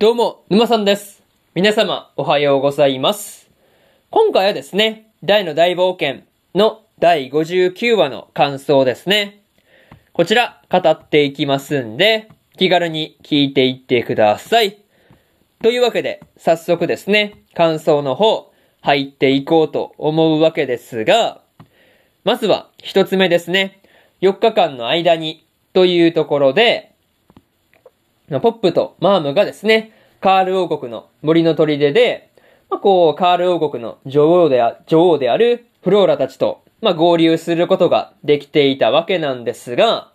どうも、沼さんです。皆様、おはようございます。今回はですね、大の大冒険の第59話の感想ですね。こちら、語っていきますんで、気軽に聞いていってください。というわけで、早速ですね、感想の方、入っていこうと思うわけですが、まずは、一つ目ですね。4日間の間に、というところで、ポップとマームがですね、カール王国の森の砦で、まあ、こう、カール王国の女王であ、女王であるフローラたちと、まあ、合流することができていたわけなんですが、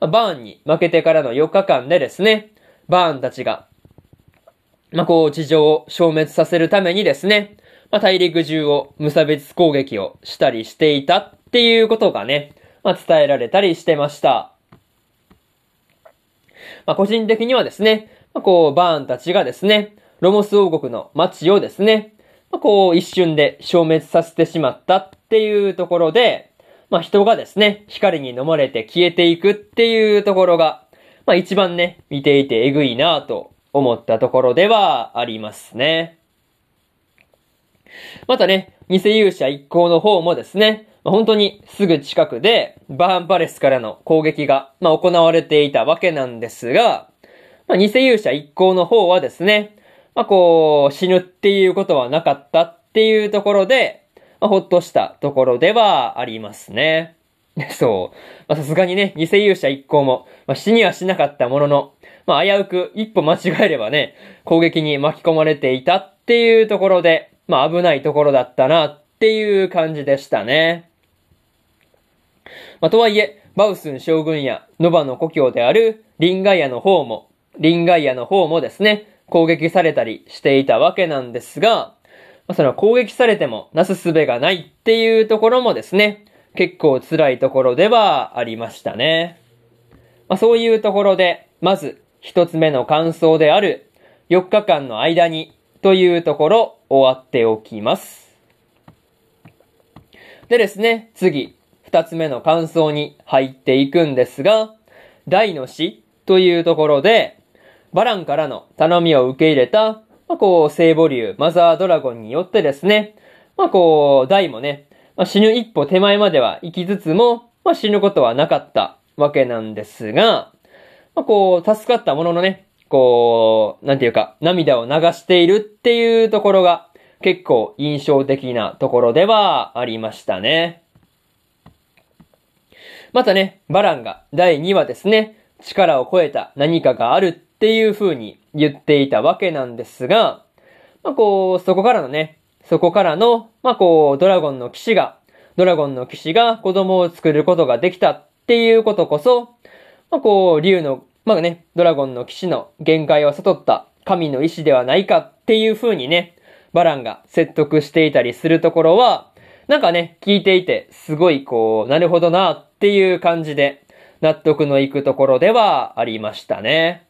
まあバーンに負けてからの4日間でですね、バーンたちが、まあ、こう、地上を消滅させるためにですね、まあ、大陸中を無差別攻撃をしたりしていたっていうことがね、まあ、伝えられたりしてました。まあ、個人的にはですね、まあ、こう、バーンたちがですね、ロモス王国の町をですね、まあ、こう、一瞬で消滅させてしまったっていうところで、まあ、人がですね、光に飲まれて消えていくっていうところが、まあ、一番ね、見ていてえぐいなと思ったところではありますね。またね、偽勇者一行の方もですね、まあ本当にすぐ近くで、バーンパレスからの攻撃が、まあ、行われていたわけなんですが、まあ、偽勇者一行の方はですね、まあ、こう、死ぬっていうことはなかったっていうところで、まあ、ほっとしたところではありますね。そう。さすがにね、偽勇者一行も、まあ、死にはしなかったものの、まあ、危うく一歩間違えればね、攻撃に巻き込まれていたっていうところで、まあ、危ないところだったなっていう感じでしたね。まあ、とはいえ、バウスン将軍やノバの故郷であるリンガイアの方も、リンガイアの方もですね、攻撃されたりしていたわけなんですが、まあ、その攻撃されてもなすすべがないっていうところもですね、結構辛いところではありましたね。まあ、そういうところで、まず一つ目の感想である4日間の間にというところ終わっておきます。でですね、次、二つ目の感想に入っていくんですが、大の死というところで、バランからの頼みを受け入れた、まあ、こう、聖母竜、マザードラゴンによってですね、まあ、こう、大もね、まあ、死ぬ一歩手前までは行きつつも、まあ、死ぬことはなかったわけなんですが、まあ、こう、助かったもののね、こう、なんていうか、涙を流しているっていうところが、結構印象的なところではありましたね。またね、バランが第2話ですね、力を超えた何かがあるっていう風に言っていたわけなんですが、まあこう、そこからのね、そこからの、まあこう、ドラゴンの騎士が、ドラゴンの騎士が子供を作ることができたっていうことこそ、まあこう、竜の、まあね、ドラゴンの騎士の限界を悟った神の意志ではないかっていう風にね、バランが説得していたりするところは、なんかね、聞いていて、すごいこう、なるほどなっっていう感じで、納得のいくところではありましたね。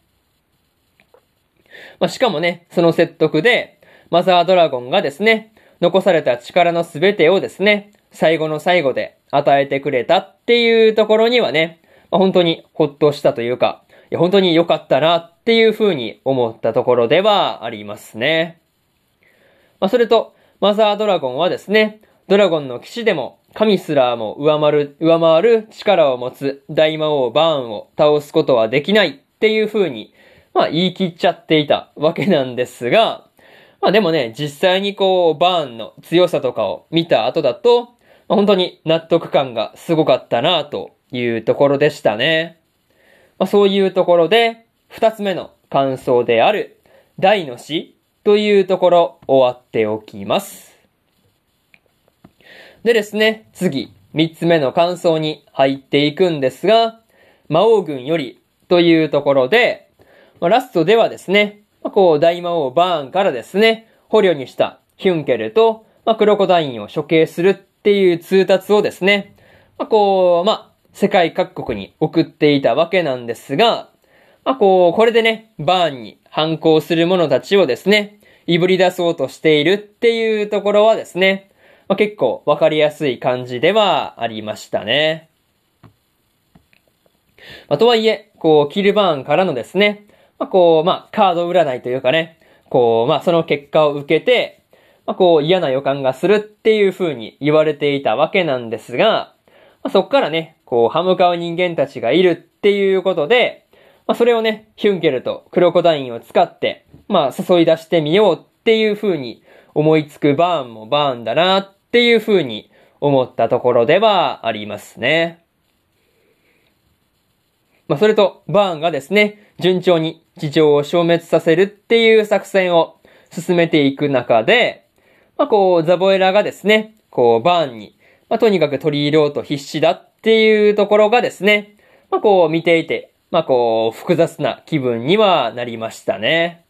まあ、しかもね、その説得で、マザードラゴンがですね、残された力のすべてをですね、最後の最後で与えてくれたっていうところにはね、まあ、本当にほっとしたというか、いや本当に良かったなっていうふうに思ったところではありますね。まあ、それと、マザードラゴンはですね、ドラゴンの騎士でも、神すらも上回る、上回る力を持つ大魔王バーンを倒すことはできないっていう風に、まあ言い切っちゃっていたわけなんですが、まあでもね、実際にこう、バーンの強さとかを見た後だと、まあ、本当に納得感がすごかったなというところでしたね。まあそういうところで、二つ目の感想である、大の死というところ終わっておきます。でですね、次、三つ目の感想に入っていくんですが、魔王軍よりというところで、まあ、ラストではですね、まあ、こう、大魔王バーンからですね、捕虜にしたヒュンケルと、まあ、クロコダインを処刑するっていう通達をですね、まあ、こう、まあ、世界各国に送っていたわけなんですが、まあ、こう、これでね、バーンに反抗する者たちをですね、いぶり出そうとしているっていうところはですね、まあ、結構わかりやすい感じではありましたね。まあ、とはいえ、こう、キルバーンからのですね、まあ、こう、まあ、カード占いというかね、こう、まあ、その結果を受けて、まあ、こう、嫌な予感がするっていう風に言われていたわけなんですが、まあ、そっからね、こう、歯向かう人間たちがいるっていうことで、まあ、それをね、ヒュンケルとクロコダインを使って、まあ、誘い出してみようっていう風に思いつくバーンもバーンだなっっていう風に思ったところではありますね。まあ、それと、バーンがですね、順調に地上を消滅させるっていう作戦を進めていく中で、まあ、こう、ザボエラがですね、こう、バーンに、まあ、とにかく取り入れようと必死だっていうところがですね、まあ、こう、見ていて、まあ、こう、複雑な気分にはなりましたね。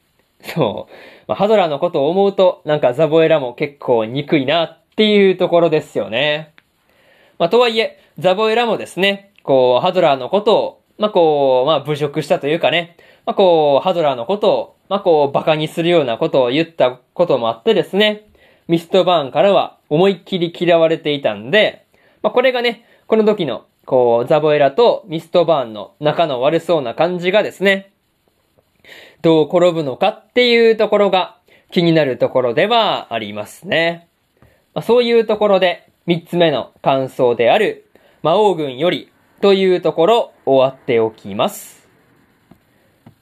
そう。まあ、ハドラーのことを思うと、なんかザボエラも結構憎いなっっていうところですよね。まあ、とはいえ、ザボエラもですね、こう、ハドラーのことを、まあ、こう、まあ、侮辱したというかね、まあ、こう、ハドラーのことを、まあ、こう、馬鹿にするようなことを言ったこともあってですね、ミストバーンからは思いっきり嫌われていたんで、まあ、これがね、この時の、こう、ザボエラとミストバーンの仲の悪そうな感じがですね、どう転ぶのかっていうところが気になるところではありますね。まあ、そういうところで、三つ目の感想である、魔王軍よりというところ終わっておきます。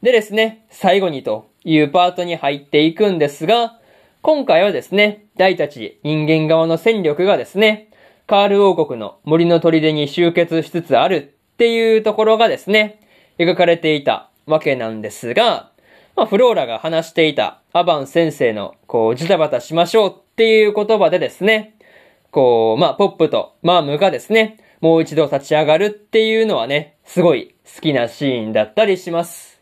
でですね、最後にというパートに入っていくんですが、今回はですね、大たち人間側の戦力がですね、カール王国の森の砦に集結しつつあるっていうところがですね、描かれていたわけなんですが、まあ、フローラが話していたアバン先生の、こう、ジタバタしましょうっていう言葉でですね、こう、まあ、ポップとマームがですね、もう一度立ち上がるっていうのはね、すごい好きなシーンだったりします。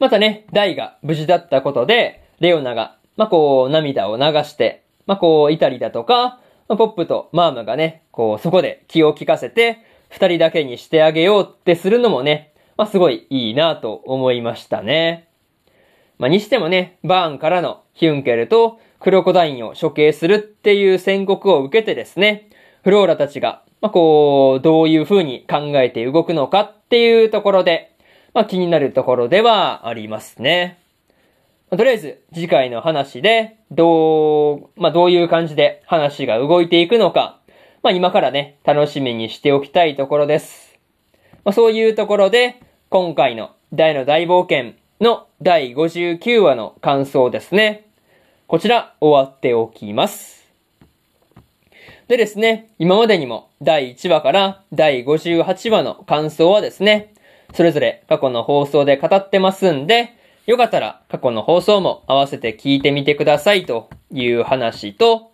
またね、ダイが無事だったことで、レオナが、まあ、こう、涙を流して、まあ、こう、いたりだとか、まあ、ポップとマームがね、こう、そこで気を利かせて、二人だけにしてあげようってするのもね、まあ、すごいいいなと思いましたね。まあ、にしてもね、バーンからのヒュンケルとクロコダインを処刑するっていう宣告を受けてですね、フローラたちが、まあ、こう、どういう風に考えて動くのかっていうところで、まあ、気になるところではありますね。まとりあえず、次回の話で、どう、まあ、どういう感じで話が動いていくのか、まあ、今からね、楽しみにしておきたいところです。まあ、そういうところで、今回の大の大冒険の第59話の感想ですね。こちら、終わっておきます。でですね、今までにも第1話から第58話の感想はですね、それぞれ過去の放送で語ってますんで、よかったら過去の放送も合わせて聞いてみてくださいという話と、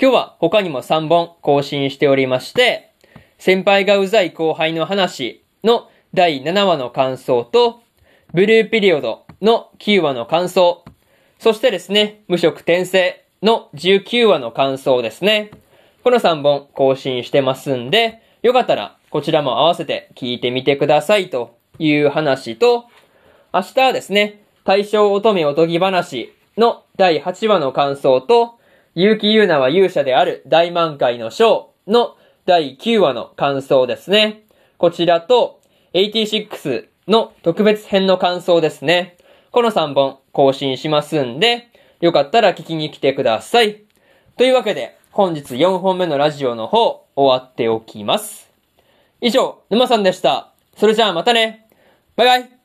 今日は他にも3本更新しておりまして、先輩がうざい後輩の話の第7話の感想と、ブルーピリオドの9話の感想、そしてですね、無色転生の19話の感想ですね。この3本更新してますんで、よかったらこちらも合わせて聞いてみてくださいという話と、明日はですね、大正乙女おとぎ話の第8話の感想と、結城優奈は勇者である大満開の章の第9話の感想ですね。こちらと、86の特別編の感想ですね。この3本更新しますんで、よかったら聞きに来てください。というわけで、本日4本目のラジオの方、終わっておきます。以上、沼さんでした。それじゃあまたね。バイバイ